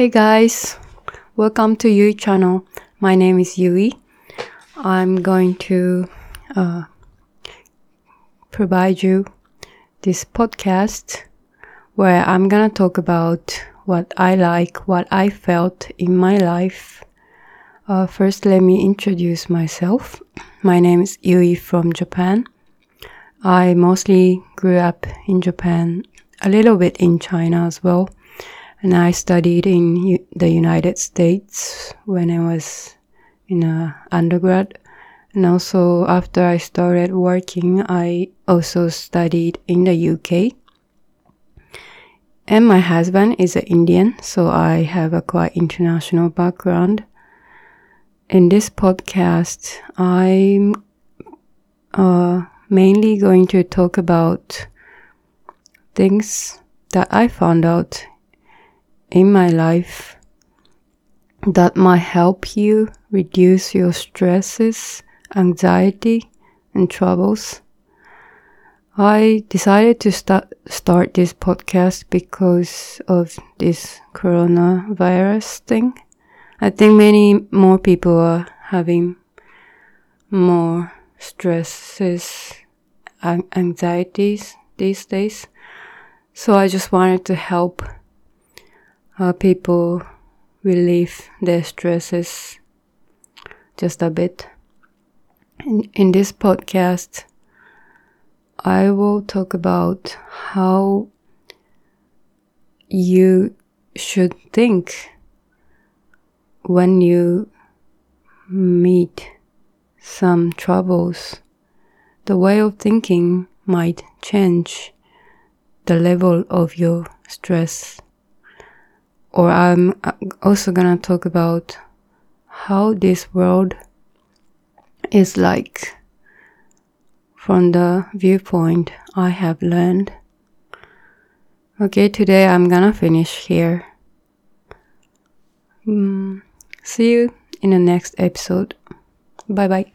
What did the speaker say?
Hey guys, welcome to Yui channel. My name is Yui. I'm going to uh, provide you this podcast where I'm gonna talk about what I like, what I felt in my life. Uh, first, let me introduce myself. My name is Yui from Japan. I mostly grew up in Japan, a little bit in China as well and I studied in U- the United States when I was in undergrad. And also after I started working, I also studied in the UK. And my husband is an Indian, so I have a quite international background. In this podcast, I'm uh, mainly going to talk about things that I found out in my life that might help you reduce your stresses, anxiety, and troubles. I decided to start start this podcast because of this coronavirus thing. I think many more people are having more stresses and anxieties these days. So I just wanted to help uh, people relieve their stresses just a bit. In, in this podcast, I will talk about how you should think when you meet some troubles. The way of thinking might change the level of your stress or I'm also gonna talk about how this world is like from the viewpoint I have learned. Okay, today I'm gonna finish here. Mm, see you in the next episode. Bye bye.